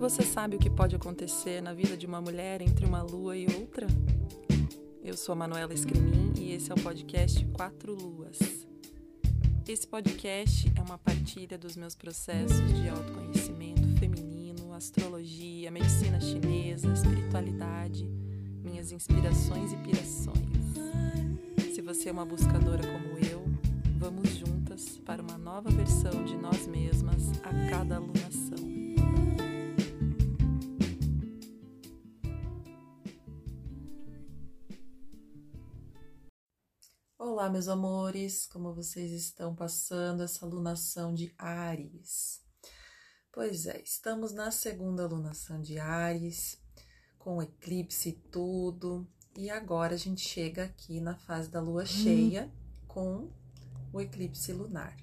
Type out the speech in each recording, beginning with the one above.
Você sabe o que pode acontecer na vida de uma mulher entre uma lua e outra? Eu sou a Manuela Escrimin e esse é o podcast Quatro Luas. Esse podcast é uma partilha dos meus processos de autoconhecimento feminino, astrologia, medicina chinesa, espiritualidade, minhas inspirações e pirações. Se você é uma buscadora como eu, vamos juntas para uma nova versão de nós mesmas a cada alunação. Olá, meus amores, como vocês estão passando essa alunação de Ares? Pois é, estamos na segunda alunação de Ares, com eclipse e tudo, e agora a gente chega aqui na fase da lua cheia com o eclipse lunar.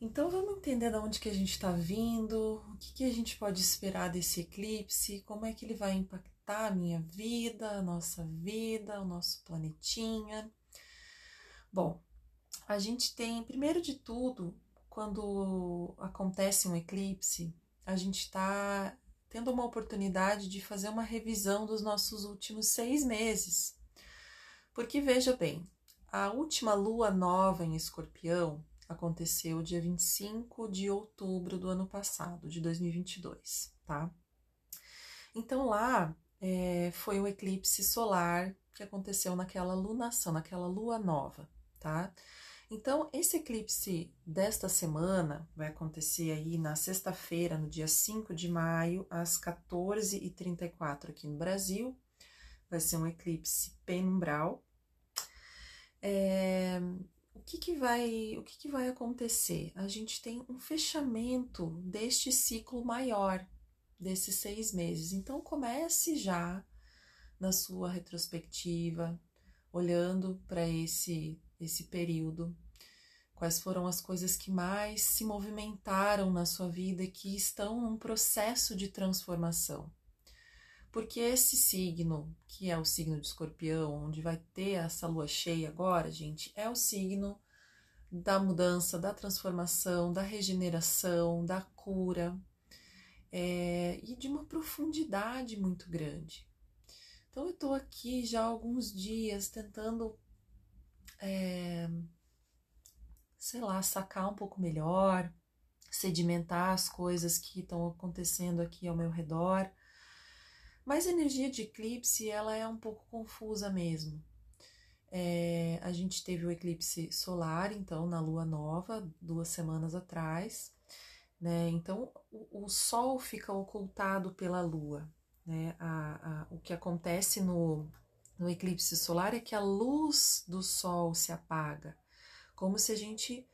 Então vamos entender de onde que a gente está vindo, o que, que a gente pode esperar desse eclipse, como é que ele vai impactar a minha vida, a nossa vida, o nosso planetinha. Bom, a gente tem, primeiro de tudo, quando acontece um eclipse, a gente está tendo uma oportunidade de fazer uma revisão dos nossos últimos seis meses. Porque veja bem, a última lua nova em escorpião aconteceu dia 25 de outubro do ano passado, de 2022, tá? Então lá é, foi o eclipse solar que aconteceu naquela lunação, naquela lua nova tá? Então, esse eclipse desta semana vai acontecer aí na sexta-feira, no dia 5 de maio, às 14h34 aqui no Brasil. Vai ser um eclipse penumbral. É, o que, que, vai, o que, que vai acontecer? A gente tem um fechamento deste ciclo maior, desses seis meses. Então, comece já na sua retrospectiva, olhando para esse esse período? Quais foram as coisas que mais se movimentaram na sua vida e que estão num processo de transformação? Porque esse signo, que é o signo de escorpião, onde vai ter essa lua cheia agora, gente, é o signo da mudança, da transformação, da regeneração, da cura é, e de uma profundidade muito grande. Então, eu estou aqui já há alguns dias tentando é, sei lá, sacar um pouco melhor, sedimentar as coisas que estão acontecendo aqui ao meu redor. Mas a energia de eclipse, ela é um pouco confusa mesmo. É, a gente teve o eclipse solar, então, na lua nova, duas semanas atrás, né? Então, o, o Sol fica ocultado pela lua, né? A, a, o que acontece no, no eclipse solar é que a luz do sol se apaga, como se a gente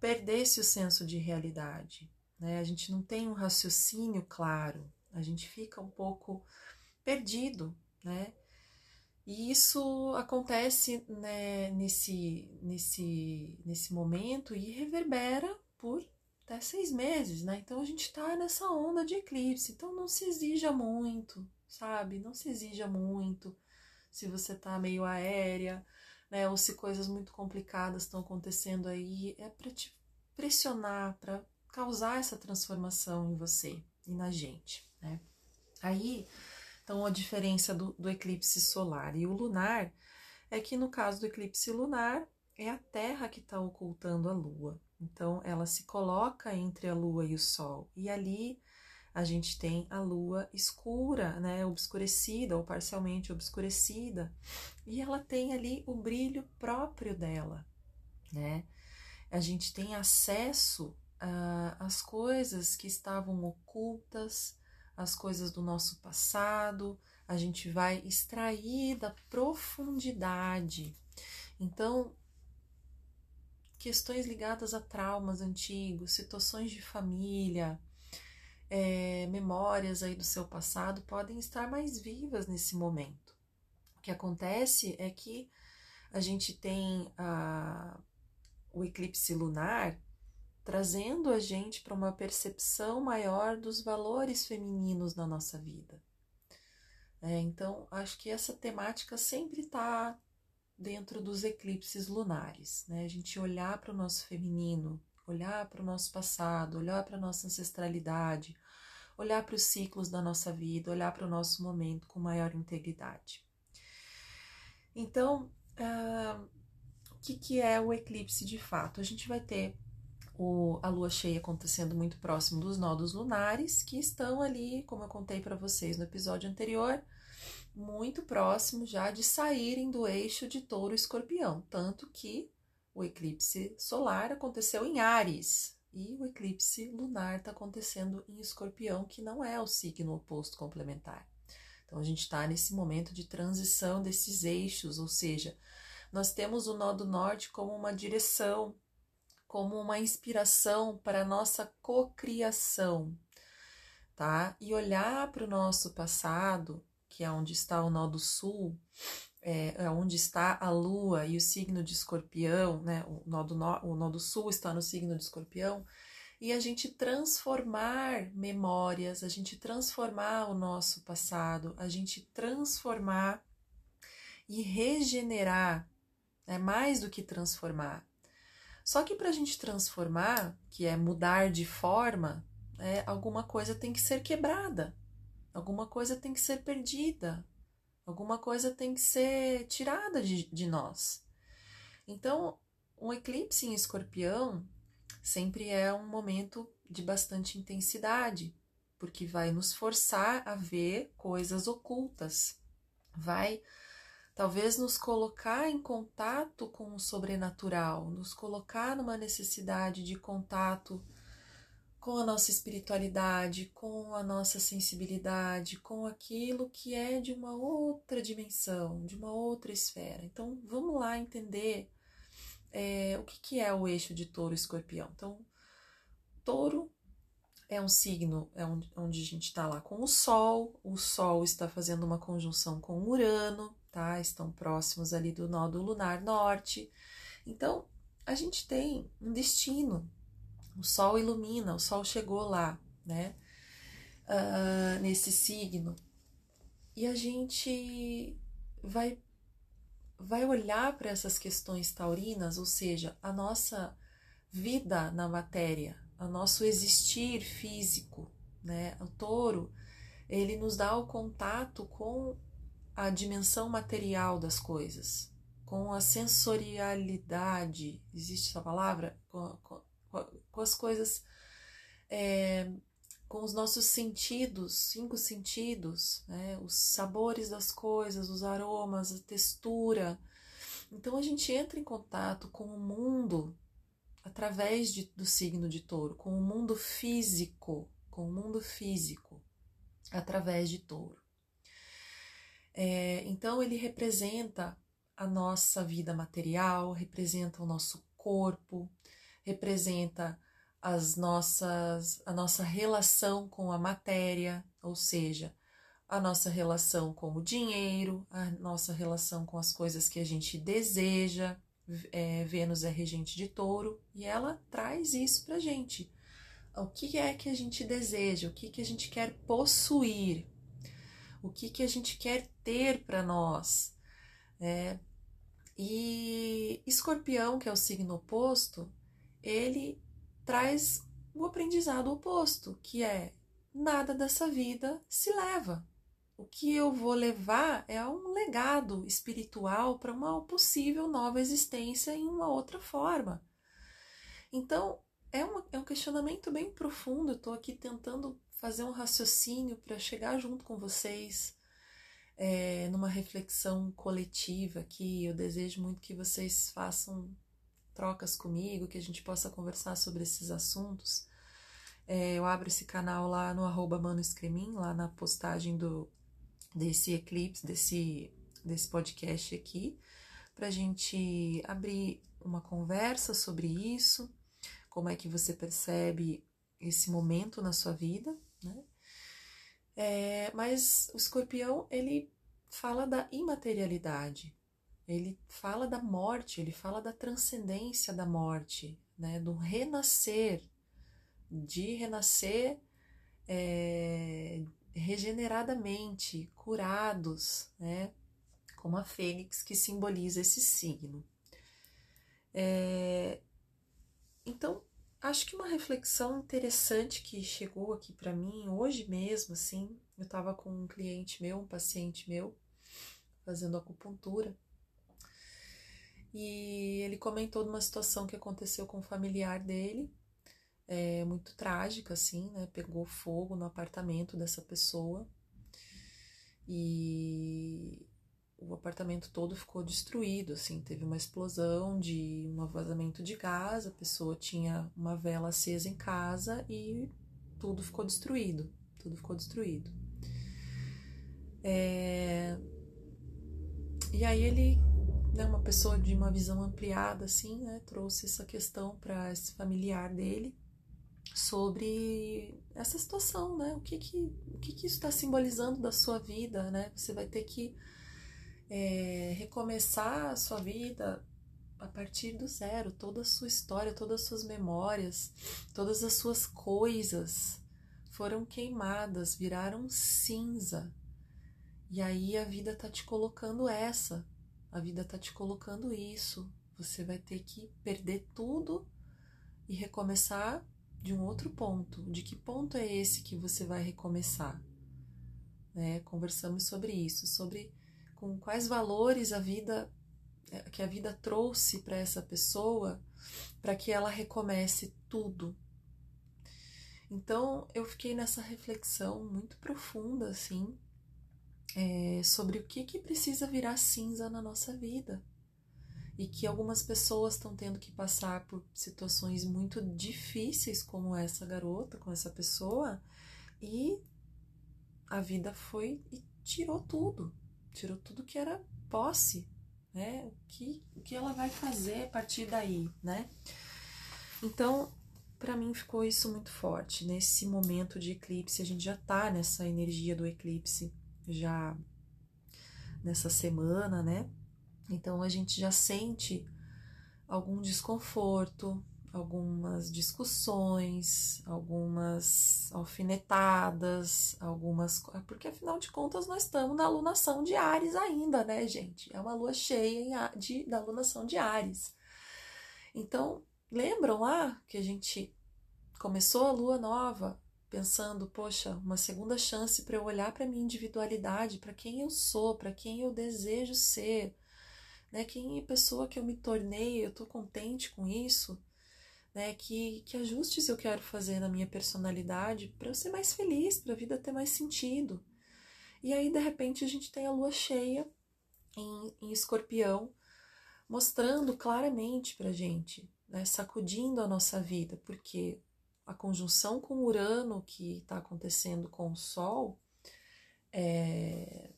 perdesse o senso de realidade. Né? A gente não tem um raciocínio claro, a gente fica um pouco perdido, né? E isso acontece né, nesse, nesse, nesse momento e reverbera por até seis meses, né? Então a gente está nessa onda de eclipse. Então não se exija muito, sabe? Não se exija muito se você tá meio aérea, né? Ou se coisas muito complicadas estão acontecendo aí, é para te pressionar, para causar essa transformação em você e na gente, né? Aí, então, a diferença do, do eclipse solar e o lunar é que no caso do eclipse lunar é a Terra que está ocultando a Lua. Então, ela se coloca entre a Lua e o Sol, e ali a gente tem a lua escura, né, obscurecida ou parcialmente obscurecida, e ela tem ali o brilho próprio dela, né? A gente tem acesso às coisas que estavam ocultas, as coisas do nosso passado, a gente vai extrair da profundidade. Então, questões ligadas a traumas antigos, situações de família, é, memórias aí do seu passado podem estar mais vivas nesse momento. O que acontece é que a gente tem a, o eclipse lunar trazendo a gente para uma percepção maior dos valores femininos na nossa vida. É, então, acho que essa temática sempre está dentro dos eclipses lunares, né? A gente olhar para o nosso feminino, olhar para o nosso passado, olhar para a nossa ancestralidade, olhar para os ciclos da nossa vida, olhar para o nosso momento com maior integridade. Então, uh, o que, que é o eclipse de fato? A gente vai ter o, a lua cheia acontecendo muito próximo dos nodos lunares, que estão ali, como eu contei para vocês no episódio anterior, muito próximo já de saírem do eixo de touro escorpião. Tanto que o eclipse solar aconteceu em Ares e o eclipse lunar está acontecendo em escorpião, que não é o signo oposto complementar. Então a gente está nesse momento de transição desses eixos, ou seja, nós temos o nó do norte como uma direção como uma inspiração para a nossa cocriação, tá? E olhar para o nosso passado, que é onde está o nó do sul, é, é, onde está a lua e o signo de escorpião, né? O nó, do o nó do sul está no signo de escorpião, e a gente transformar memórias, a gente transformar o nosso passado, a gente transformar e regenerar, é mais do que transformar, só que para a gente transformar, que é mudar de forma, é, alguma coisa tem que ser quebrada, alguma coisa tem que ser perdida, alguma coisa tem que ser tirada de, de nós. Então, um eclipse em escorpião sempre é um momento de bastante intensidade, porque vai nos forçar a ver coisas ocultas, vai talvez nos colocar em contato com o sobrenatural, nos colocar numa necessidade de contato com a nossa espiritualidade, com a nossa sensibilidade, com aquilo que é de uma outra dimensão, de uma outra esfera. Então, vamos lá entender é, o que, que é o eixo de touro escorpião. Então, touro é um signo é onde, a gente está lá com o Sol, o Sol está fazendo uma conjunção com Urano, tá? Estão próximos ali do nó do lunar norte. Então, a gente tem um destino. O Sol ilumina, o Sol chegou lá, né? Uh, nesse signo. E a gente vai vai olhar para essas questões taurinas, ou seja, a nossa vida na matéria, o nosso existir físico, né? O touro, ele nos dá o contato com a dimensão material das coisas, com a sensorialidade, existe essa palavra? Com, com, as coisas, é, com os nossos sentidos, cinco sentidos, né? os sabores das coisas, os aromas, a textura. Então a gente entra em contato com o mundo através de, do signo de touro, com o mundo físico, com o mundo físico, através de touro. É, então, ele representa a nossa vida material, representa o nosso corpo, representa as nossas, a nossa relação com a matéria, ou seja, a nossa relação com o dinheiro, a nossa relação com as coisas que a gente deseja. É, Vênus é regente de touro e ela traz isso para gente. O que é que a gente deseja, o que, que a gente quer possuir, o que, que a gente quer ter para nós. Né? E escorpião, que é o signo oposto, ele traz o aprendizado oposto, que é nada dessa vida se leva. O que eu vou levar é um legado espiritual para uma possível nova existência em uma outra forma. Então, é, é um questionamento bem profundo. Estou aqui tentando fazer um raciocínio para chegar junto com vocês é, numa reflexão coletiva que eu desejo muito que vocês façam trocas comigo, que a gente possa conversar sobre esses assuntos. É, eu abro esse canal lá no arroba lá na postagem do, desse eclipse, desse, desse podcast aqui, para a gente abrir uma conversa sobre isso, como é que você percebe esse momento na sua vida, né? É, mas o escorpião, ele fala da imaterialidade, ele fala da morte, ele fala da transcendência da morte, né? do renascer, de renascer é, regeneradamente, curados, né? como a fênix que simboliza esse signo. É, então, acho que uma reflexão interessante que chegou aqui para mim hoje mesmo, assim, eu estava com um cliente meu, um paciente meu, fazendo acupuntura. E ele comentou de uma situação que aconteceu com um familiar dele, é, muito trágica, assim, né? Pegou fogo no apartamento dessa pessoa e o apartamento todo ficou destruído, assim, teve uma explosão de um vazamento de gás, a pessoa tinha uma vela acesa em casa e tudo ficou destruído, tudo ficou destruído. É... E aí ele, né, uma pessoa de uma visão ampliada, assim, né, trouxe essa questão para esse familiar dele sobre essa situação, né? O que que, o que, que isso está simbolizando da sua vida, né? Você vai ter que é, recomeçar a sua vida a partir do zero, toda a sua história, todas as suas memórias, todas as suas coisas foram queimadas, viraram cinza. E aí a vida tá te colocando essa, a vida tá te colocando isso. Você vai ter que perder tudo e recomeçar de um outro ponto. De que ponto é esse que você vai recomeçar? Né? Conversamos sobre isso, sobre com quais valores a vida é, que a vida trouxe para essa pessoa para que ela recomece tudo. Então eu fiquei nessa reflexão muito profunda assim é, sobre o que que precisa virar cinza na nossa vida e que algumas pessoas estão tendo que passar por situações muito difíceis como essa garota, com essa pessoa e a vida foi e tirou tudo, tirou tudo que era posse, né? O que, o que ela vai fazer a partir daí, né? Então, para mim ficou isso muito forte. Nesse momento de eclipse, a gente já tá nessa energia do eclipse, já nessa semana, né? Então a gente já sente algum desconforto, algumas discussões, algumas alfinetadas, algumas. Porque afinal de contas nós estamos na alunação de Ares ainda, né, gente? É uma lua cheia de, da alunação de Ares. Então, lembram lá que a gente começou a lua nova pensando, poxa, uma segunda chance para eu olhar para minha individualidade, para quem eu sou, para quem eu desejo ser, né? Quem é a pessoa que eu me tornei, eu estou contente com isso né? Que, que ajustes eu quero fazer na minha personalidade para eu ser mais feliz, para a vida ter mais sentido. E aí, de repente, a gente tem a lua cheia em, em escorpião, mostrando claramente para gente, né? sacudindo a nossa vida, porque a conjunção com Urano que está acontecendo com o Sol é,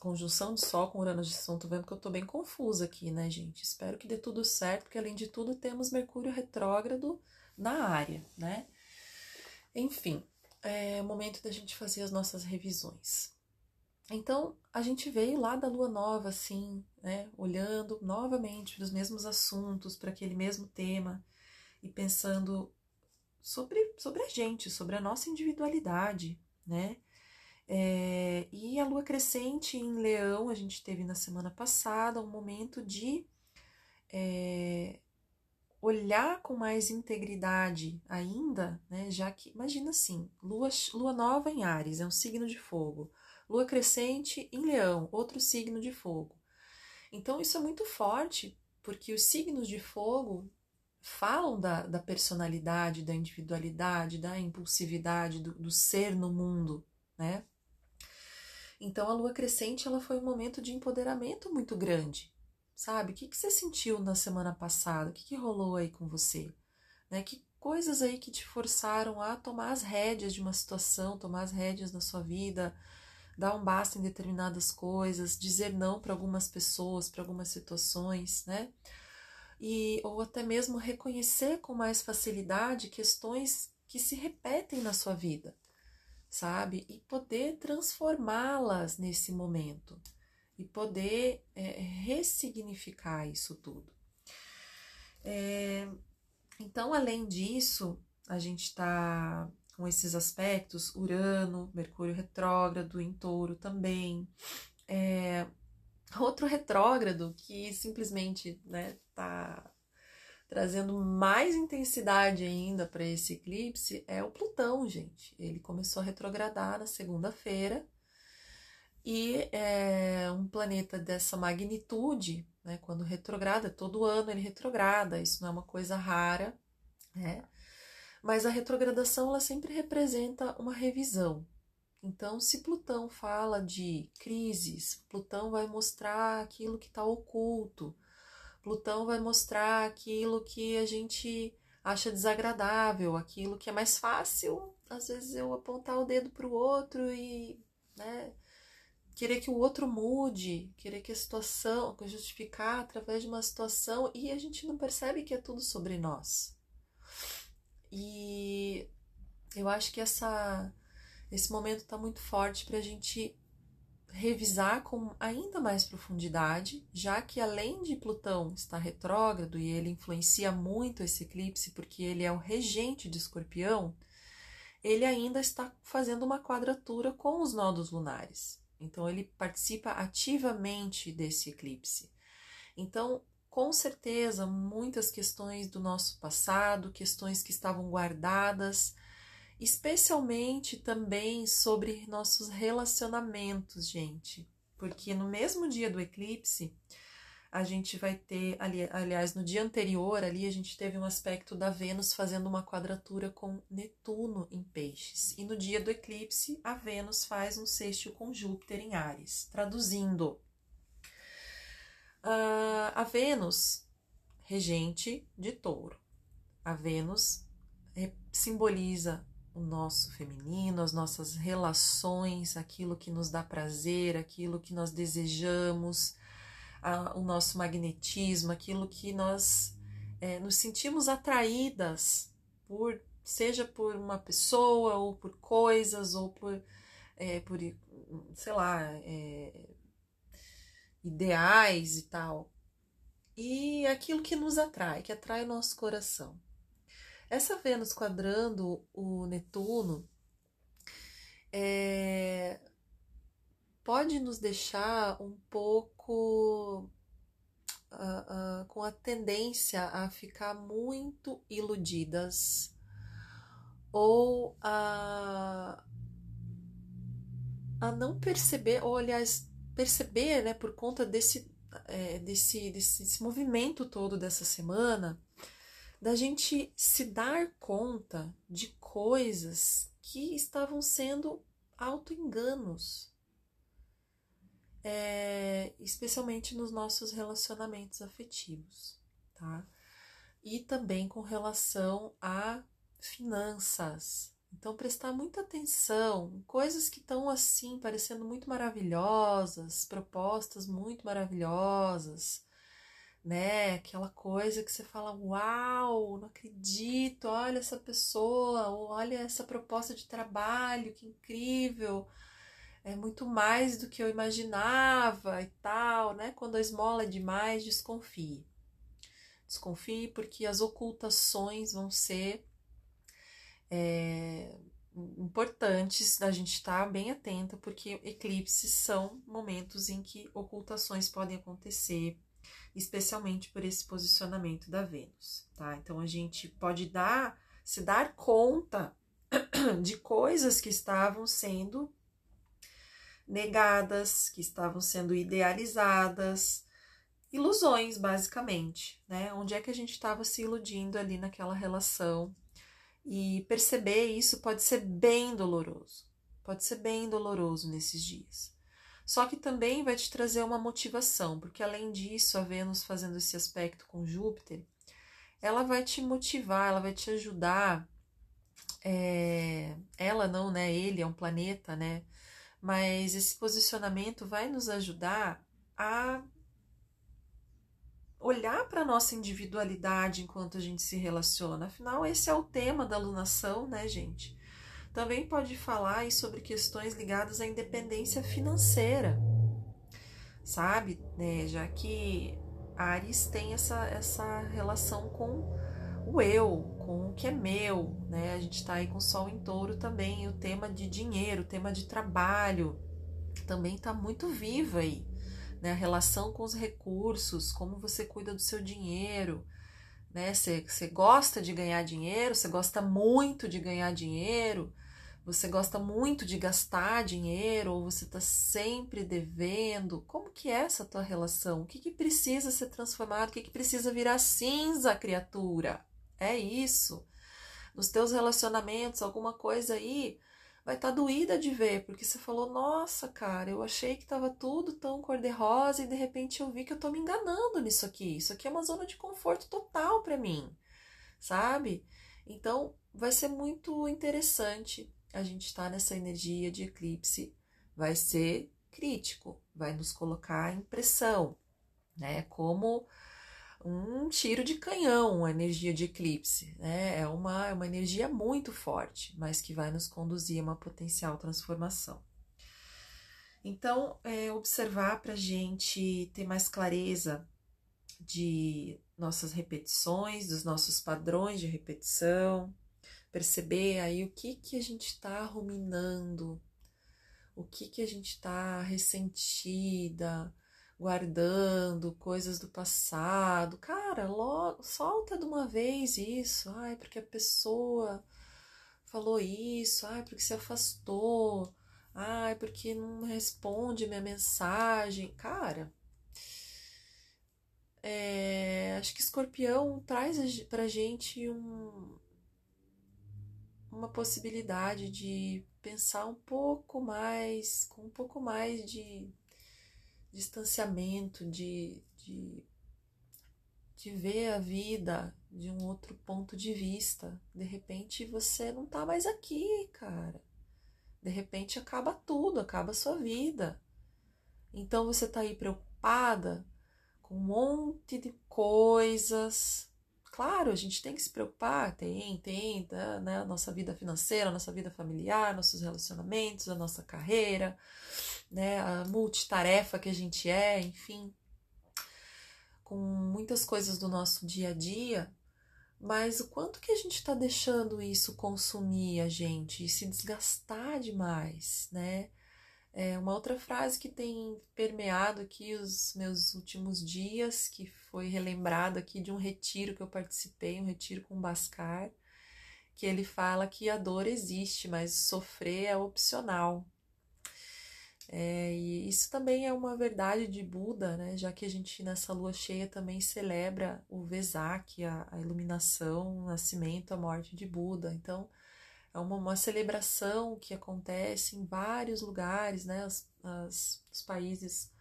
conjunção de Sol com Urano de tô vendo que eu tô bem confusa aqui, né, gente? Espero que dê tudo certo, porque além de tudo temos Mercúrio retrógrado na área, né? Enfim, é o momento da gente fazer as nossas revisões. Então, a gente veio lá da lua nova, assim, né, olhando novamente para os mesmos assuntos, para aquele mesmo tema e pensando sobre, sobre a gente, sobre a nossa individualidade, né? É, e a lua crescente em Leão, a gente teve na semana passada um momento de é, olhar com mais integridade ainda, né? Já que, imagina assim, lua, lua nova em Ares, é um signo de fogo, lua crescente em Leão, outro signo de fogo. Então, isso é muito forte, porque os signos de fogo falam da, da personalidade, da individualidade, da impulsividade, do, do ser no mundo, né? Então a lua crescente ela foi um momento de empoderamento muito grande, sabe? O que, que você sentiu na semana passada? O que, que rolou aí com você? Né? Que coisas aí que te forçaram a tomar as rédeas de uma situação, tomar as rédeas na sua vida, dar um basta em determinadas coisas, dizer não para algumas pessoas, para algumas situações, né? E, ou até mesmo reconhecer com mais facilidade questões que se repetem na sua vida sabe? E poder transformá-las nesse momento e poder é, ressignificar isso tudo. É, então, além disso, a gente está com esses aspectos, Urano, Mercúrio retrógrado em touro também. É, outro retrógrado que simplesmente né, tá, trazendo mais intensidade ainda para esse eclipse é o Plutão, gente. Ele começou a retrogradar na segunda-feira e é um planeta dessa magnitude, né, quando retrograda, todo ano ele retrograda, isso não é uma coisa rara, né? Mas a retrogradação ela sempre representa uma revisão. Então, se Plutão fala de crises, Plutão vai mostrar aquilo que está oculto, Plutão vai mostrar aquilo que a gente acha desagradável, aquilo que é mais fácil, às vezes eu apontar o dedo para o outro e né, querer que o outro mude, querer que a situação, justificar através de uma situação e a gente não percebe que é tudo sobre nós. E eu acho que essa, esse momento está muito forte para a gente revisar com ainda mais profundidade, já que além de Plutão estar retrógrado e ele influencia muito esse eclipse porque ele é o regente de Escorpião, ele ainda está fazendo uma quadratura com os nodos lunares. Então, ele participa ativamente desse eclipse. Então, com certeza, muitas questões do nosso passado, questões que estavam guardadas, especialmente também sobre nossos relacionamentos, gente. Porque no mesmo dia do eclipse, a gente vai ter, ali, aliás, no dia anterior ali, a gente teve um aspecto da Vênus fazendo uma quadratura com Netuno em Peixes. E no dia do eclipse, a Vênus faz um sextil com Júpiter em Ares. Traduzindo, uh, a Vênus, regente de touro. A Vênus simboliza o nosso feminino, as nossas relações, aquilo que nos dá prazer, aquilo que nós desejamos a, o nosso magnetismo, aquilo que nós é, nos sentimos atraídas por, seja por uma pessoa, ou por coisas, ou por, é, por sei lá, é, ideais e tal. E aquilo que nos atrai, que atrai o nosso coração. Essa Vênus quadrando o Netuno é, pode nos deixar um pouco uh, uh, com a tendência a ficar muito iludidas ou a, a não perceber, ou aliás, perceber, né, por conta desse, é, desse, desse, desse movimento todo dessa semana, da gente se dar conta de coisas que estavam sendo autoenganos é, especialmente nos nossos relacionamentos afetivos, tá? E também com relação a finanças. Então, prestar muita atenção, coisas que estão assim, parecendo muito maravilhosas, propostas muito maravilhosas, né? Aquela coisa que você fala: Uau, não acredito, olha essa pessoa, olha essa proposta de trabalho, que incrível é muito mais do que eu imaginava e tal, né? Quando a esmola é demais, desconfie. Desconfie porque as ocultações vão ser é, importantes da gente estar bem atenta, porque eclipses são momentos em que ocultações podem acontecer, especialmente por esse posicionamento da Vênus, tá? Então a gente pode dar, se dar conta de coisas que estavam sendo negadas, que estavam sendo idealizadas, ilusões, basicamente, né? Onde é que a gente estava se iludindo ali naquela relação? E perceber isso pode ser bem doloroso, pode ser bem doloroso nesses dias. Só que também vai te trazer uma motivação, porque além disso, a Vênus fazendo esse aspecto com Júpiter, ela vai te motivar, ela vai te ajudar. É, ela não, né? Ele é um planeta, né? mas esse posicionamento vai nos ajudar a olhar para a nossa individualidade enquanto a gente se relaciona. Afinal, esse é o tema da alunação, né, gente? Também pode falar sobre questões ligadas à independência financeira, sabe? Né? Já que Ares tem essa, essa relação com o eu, com o que é meu, né? A gente está aí com o Sol em Touro também, o tema de dinheiro, o tema de trabalho, também está muito vivo aí, né? A relação com os recursos, como você cuida do seu dinheiro, né? Você gosta de ganhar dinheiro, você gosta muito de ganhar dinheiro, você gosta muito de gastar dinheiro, ou você está sempre devendo. Como que é essa tua relação? O que, que precisa ser transformado? O que, que precisa virar cinza, criatura? É isso. Nos teus relacionamentos, alguma coisa aí vai estar tá doída de ver, porque você falou, nossa, cara, eu achei que estava tudo tão cor-de-rosa e de repente eu vi que eu estou me enganando nisso aqui. Isso aqui é uma zona de conforto total para mim, sabe? Então, vai ser muito interessante a gente estar tá nessa energia de eclipse. Vai ser crítico, vai nos colocar em pressão, né? Como um tiro de canhão, a energia de eclipse. Né? É, uma, é uma energia muito forte, mas que vai nos conduzir a uma potencial transformação. Então, é, observar para a gente ter mais clareza de nossas repetições, dos nossos padrões de repetição, perceber aí o que, que a gente está ruminando, o que, que a gente está ressentida, guardando coisas do passado. Cara, logo, solta de uma vez isso. Ai, porque a pessoa falou isso. Ai, porque se afastou. Ai, porque não responde minha mensagem. Cara, é, acho que escorpião traz pra gente um, uma possibilidade de pensar um pouco mais, com um pouco mais de distanciamento, de, de, de ver a vida de um outro ponto de vista. De repente você não tá mais aqui, cara. De repente acaba tudo, acaba a sua vida. Então você tá aí preocupada com um monte de coisas. Claro, a gente tem que se preocupar, tem, tem, né? A nossa vida financeira, a nossa vida familiar, nossos relacionamentos, a nossa carreira, né, a multitarefa que a gente é, enfim, com muitas coisas do nosso dia a dia, mas o quanto que a gente está deixando isso consumir a gente e se desgastar demais, né? É uma outra frase que tem permeado aqui os meus últimos dias, que foi relembrado aqui de um retiro que eu participei, um retiro com Bascar, que ele fala que a dor existe, mas sofrer é opcional. É, e isso também é uma verdade de Buda, né? já que a gente nessa lua cheia também celebra o Vesak, a, a iluminação, o nascimento, a morte de Buda. Então, é uma, uma celebração que acontece em vários lugares, né? As, as, os países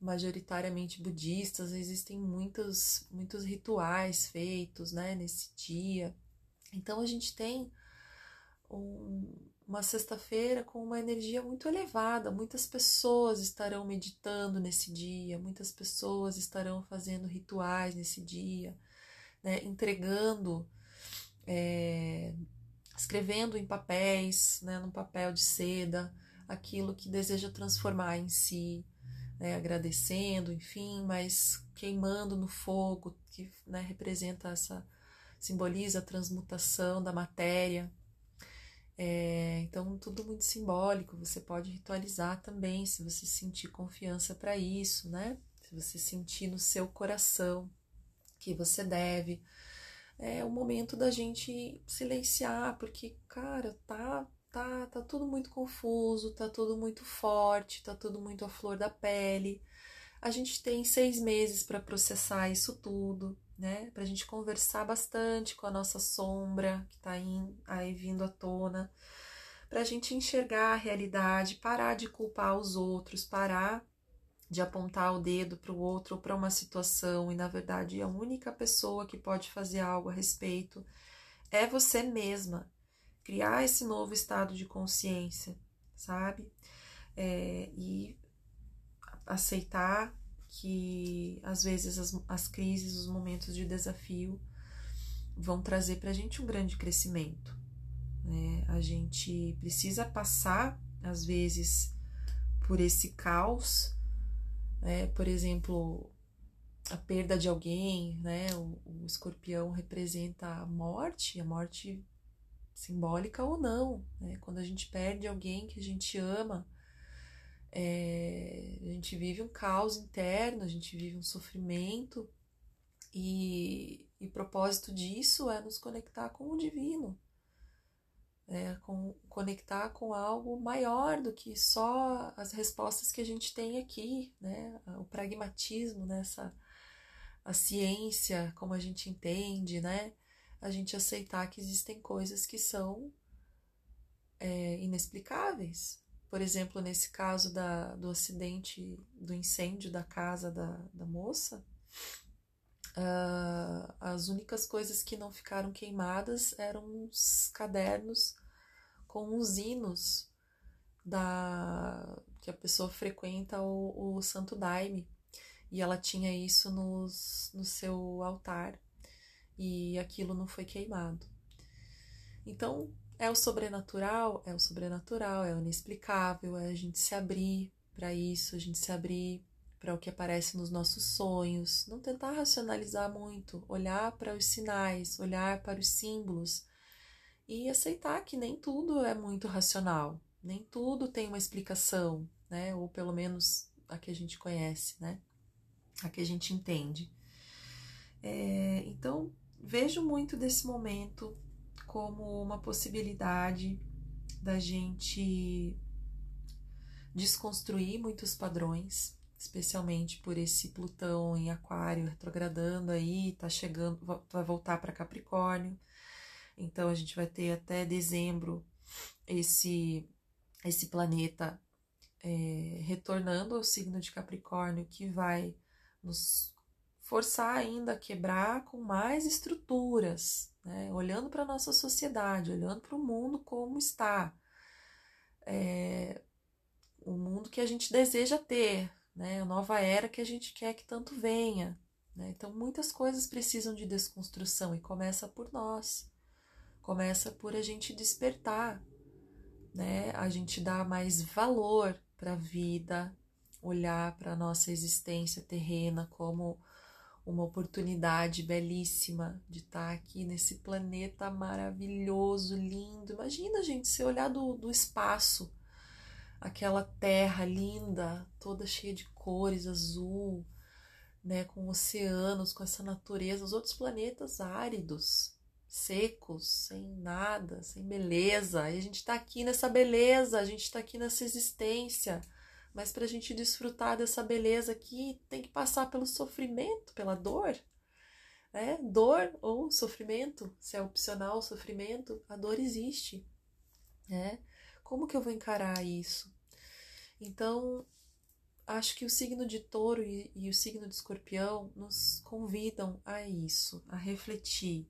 majoritariamente budistas, existem muitos, muitos rituais feitos né, nesse dia. Então, a gente tem um, uma sexta-feira com uma energia muito elevada. Muitas pessoas estarão meditando nesse dia, muitas pessoas estarão fazendo rituais nesse dia, né, entregando, é, escrevendo em papéis, né, num papel de seda, aquilo que deseja transformar em si, né, agradecendo, enfim, mas queimando no fogo, que né, representa essa, simboliza a transmutação da matéria é, então, tudo muito simbólico. Você pode ritualizar também, se você sentir confiança para isso, né? Se você sentir no seu coração que você deve. É o momento da gente silenciar, porque, cara, tá, tá, tá tudo muito confuso, tá tudo muito forte, tá tudo muito à flor da pele. A gente tem seis meses para processar isso tudo né? Para a gente conversar bastante com a nossa sombra que está aí vindo à tona, para a gente enxergar a realidade, parar de culpar os outros, parar de apontar o dedo para o outro ou para uma situação e na verdade a única pessoa que pode fazer algo a respeito é você mesma. Criar esse novo estado de consciência, sabe? É, e aceitar que às vezes as, as crises, os momentos de desafio vão trazer para a gente um grande crescimento. Né? A gente precisa passar, às vezes, por esse caos, né? por exemplo, a perda de alguém, né? O, o, escorpião representa a morte, a morte simbólica ou não, né? Quando a gente perde alguém que a gente ama, é, a gente vive um caos interno, a gente vive um sofrimento e, E o propósito disso é nos conectar com o divino, é, com, conectar com algo maior do que só as respostas que a gente tem aqui, né? O pragmatismo nessa a ciência, como a gente entende, né? A gente aceitar que existem coisas que são é, inexplicáveis. Por exemplo, nesse caso da, do acidente, do incêndio da casa da, da moça, uh, as únicas coisas que não ficaram queimadas eram os cadernos com os hinos da que a pessoa frequenta o, o Santo Daime. E ela tinha isso nos, no seu altar. E aquilo não foi queimado. Então, é o sobrenatural, é o sobrenatural, é o inexplicável, é a gente se abrir para isso, a gente se abrir para o que aparece nos nossos sonhos, não tentar racionalizar muito, olhar para os sinais, olhar para os símbolos e aceitar que nem tudo é muito racional, nem tudo tem uma explicação, né? Ou pelo menos a que a gente conhece, né? a que a gente entende. É, então, vejo muito desse momento como uma possibilidade da gente desconstruir muitos padrões, especialmente por esse Plutão em Aquário retrogradando aí, tá chegando, vai voltar para Capricórnio. Então a gente vai ter até dezembro esse esse planeta é, retornando ao signo de Capricórnio que vai nos forçar ainda a quebrar com mais estruturas, né? olhando para a nossa sociedade, olhando para o mundo como está, é, o mundo que a gente deseja ter, né? a nova era que a gente quer que tanto venha. Né? Então, muitas coisas precisam de desconstrução e começa por nós, começa por a gente despertar, né? a gente dar mais valor para a vida, olhar para a nossa existência terrena como uma oportunidade belíssima de estar tá aqui nesse planeta maravilhoso, lindo. Imagina, gente, você olhar do, do espaço, aquela terra linda, toda cheia de cores, azul, né, com oceanos, com essa natureza, os outros planetas áridos, secos, sem nada, sem beleza. E a gente está aqui nessa beleza, a gente está aqui nessa existência mas para a gente desfrutar dessa beleza aqui, tem que passar pelo sofrimento, pela dor. Né? Dor ou sofrimento, se é opcional o sofrimento, a dor existe. Né? Como que eu vou encarar isso? Então, acho que o signo de touro e, e o signo de escorpião nos convidam a isso, a refletir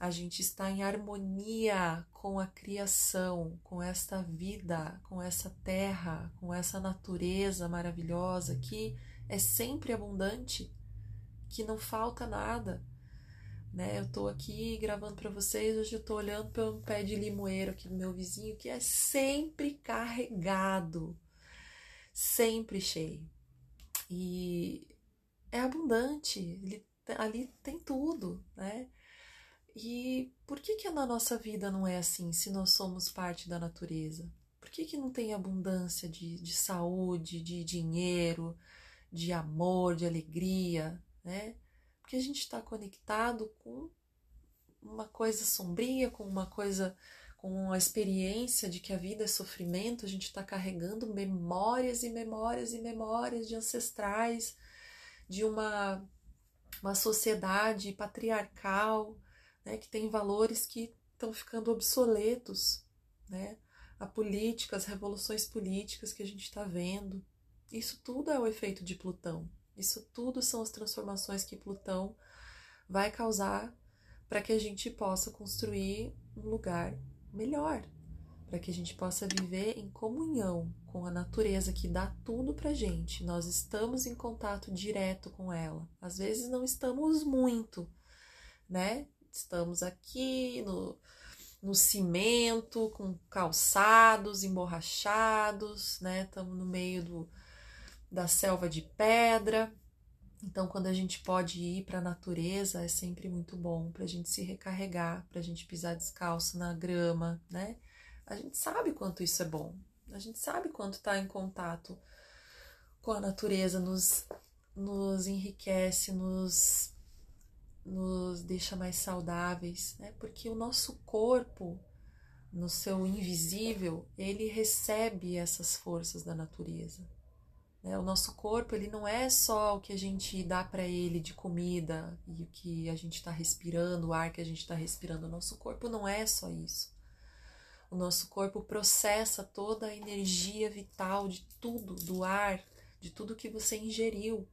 a gente está em harmonia com a criação, com esta vida, com essa terra, com essa natureza maravilhosa que é sempre abundante, que não falta nada. Né? Eu estou aqui gravando para vocês, hoje eu estou olhando para um pé de limoeiro aqui do meu vizinho que é sempre carregado, sempre cheio. E é abundante, ele, ali tem tudo, né? E por que que na nossa vida não é assim, se nós somos parte da natureza? Por que que não tem abundância de, de saúde, de dinheiro, de amor, de alegria, né? Porque a gente está conectado com uma coisa sombria, com uma coisa, com a experiência de que a vida é sofrimento, a gente está carregando memórias e memórias e memórias de ancestrais, de uma, uma sociedade patriarcal, né, que tem valores que estão ficando obsoletos, né? A política, as revoluções políticas que a gente está vendo, isso tudo é o efeito de Plutão. Isso tudo são as transformações que Plutão vai causar para que a gente possa construir um lugar melhor, para que a gente possa viver em comunhão com a natureza que dá tudo para gente. Nós estamos em contato direto com ela. Às vezes não estamos muito, né? Estamos aqui no, no cimento, com calçados emborrachados, né? Estamos no meio do, da selva de pedra. Então, quando a gente pode ir para a natureza, é sempre muito bom para a gente se recarregar, para a gente pisar descalço na grama, né? A gente sabe quanto isso é bom. A gente sabe quanto estar tá em contato com a natureza nos, nos enriquece, nos nos deixa mais saudáveis, né? Porque o nosso corpo, no seu invisível, ele recebe essas forças da natureza. Né? O nosso corpo, ele não é só o que a gente dá para ele de comida e o que a gente está respirando, o ar que a gente está respirando. O nosso corpo não é só isso. O nosso corpo processa toda a energia vital de tudo, do ar, de tudo que você ingeriu.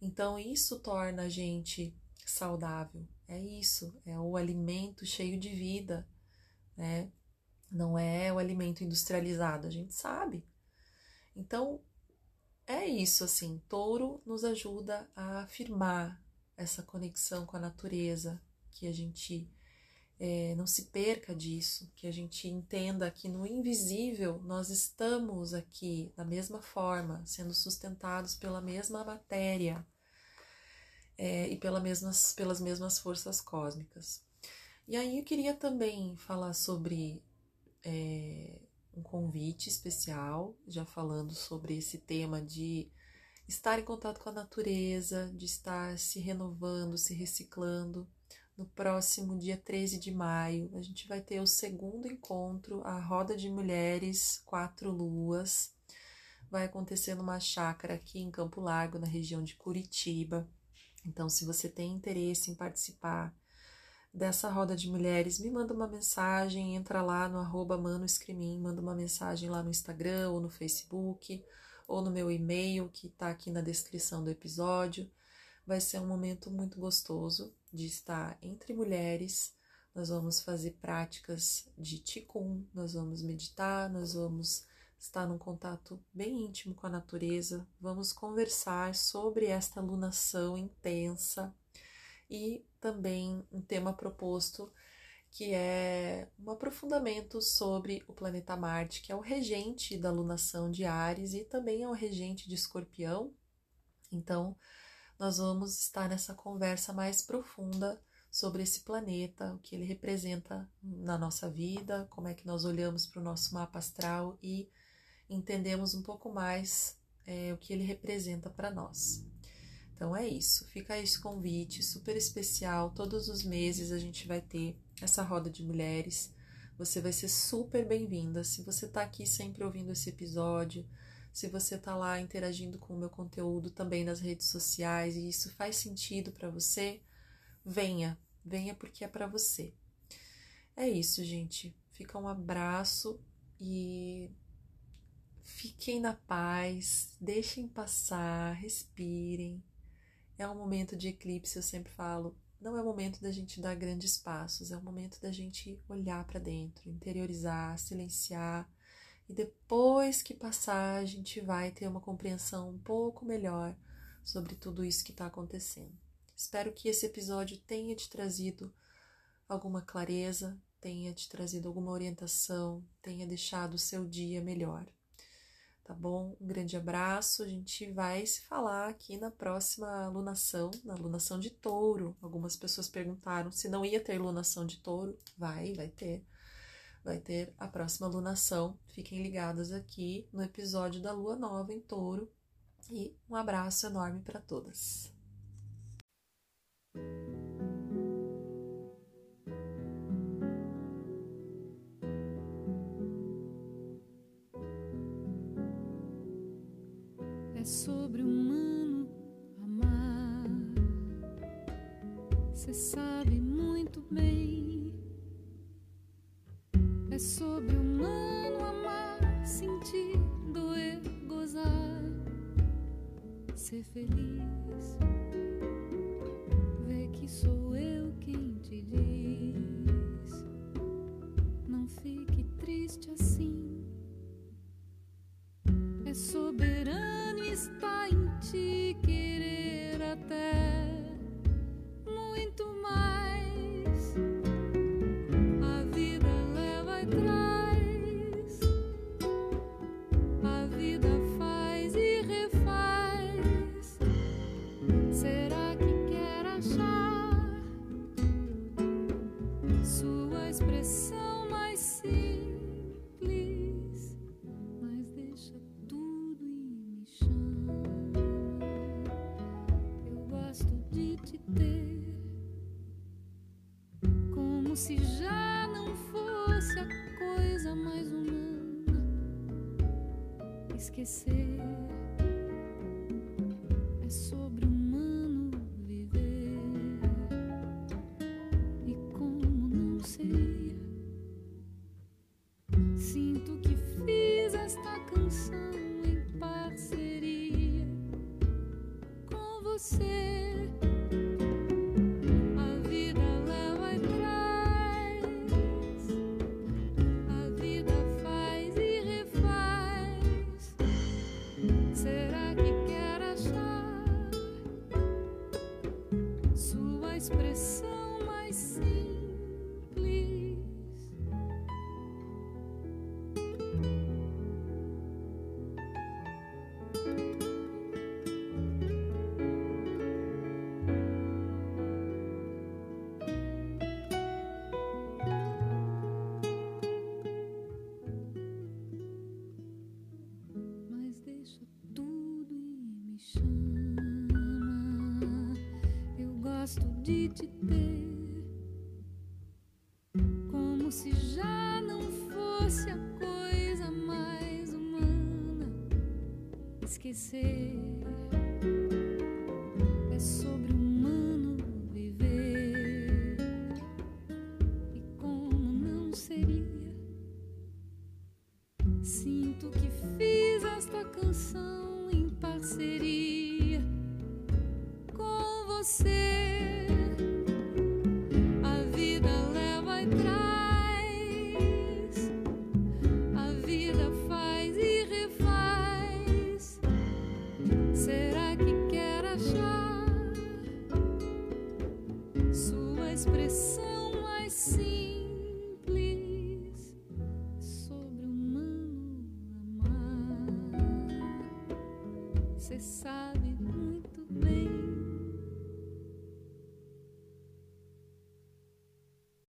Então, isso torna a gente saudável. É isso, é o alimento cheio de vida, né? Não é o alimento industrializado, a gente sabe. Então, é isso, assim, touro nos ajuda a afirmar essa conexão com a natureza, que a gente é, não se perca disso, que a gente entenda que no invisível nós estamos aqui da mesma forma, sendo sustentados pela mesma matéria é, e pela mesmas, pelas mesmas forças cósmicas. E aí eu queria também falar sobre é, um convite especial, já falando sobre esse tema de estar em contato com a natureza, de estar se renovando, se reciclando. No próximo dia 13 de maio, a gente vai ter o segundo encontro, a Roda de Mulheres Quatro Luas. Vai acontecer numa chácara aqui em Campo Largo, na região de Curitiba. Então, se você tem interesse em participar dessa roda de mulheres, me manda uma mensagem, entra lá no arroba manda uma mensagem lá no Instagram ou no Facebook ou no meu e-mail que está aqui na descrição do episódio. Vai ser um momento muito gostoso de estar entre mulheres. Nós vamos fazer práticas de Qigong, nós vamos meditar, nós vamos estar num contato bem íntimo com a natureza, vamos conversar sobre esta lunação intensa e também um tema proposto que é um aprofundamento sobre o planeta Marte, que é o regente da lunação de Ares e também é o regente de Escorpião. Então, nós vamos estar nessa conversa mais profunda sobre esse planeta, o que ele representa na nossa vida, como é que nós olhamos para o nosso mapa astral e entendemos um pouco mais é, o que ele representa para nós. Então é isso, fica esse convite super especial. Todos os meses a gente vai ter essa roda de mulheres. Você vai ser super bem-vinda. Se você está aqui sempre ouvindo esse episódio, se você está lá interagindo com o meu conteúdo também nas redes sociais e isso faz sentido para você, venha, venha porque é para você. É isso, gente. Fica um abraço e fiquem na paz, deixem passar, respirem. É um momento de eclipse, eu sempre falo, não é o momento da gente dar grandes passos, é o momento da gente olhar para dentro, interiorizar, silenciar. E depois que passar, a gente vai ter uma compreensão um pouco melhor sobre tudo isso que está acontecendo. Espero que esse episódio tenha te trazido alguma clareza, tenha te trazido alguma orientação, tenha deixado o seu dia melhor tá bom? Um grande abraço. A gente vai se falar aqui na próxima lunação, na lunação de touro. Algumas pessoas perguntaram se não ia ter lunação de touro. Vai, vai ter. Vai ter a próxima lunação. Fiquem ligadas aqui no episódio da lua nova em touro. E um abraço enorme para todas. Sobre humano amar. Cê sabe muito bem. É sobre humano amar, sentir, doer, gozar, ser feliz. de te ter, como se já não fosse a coisa mais humana esquecer. É só de te ter, como se já não fosse a coisa mais humana esquecer.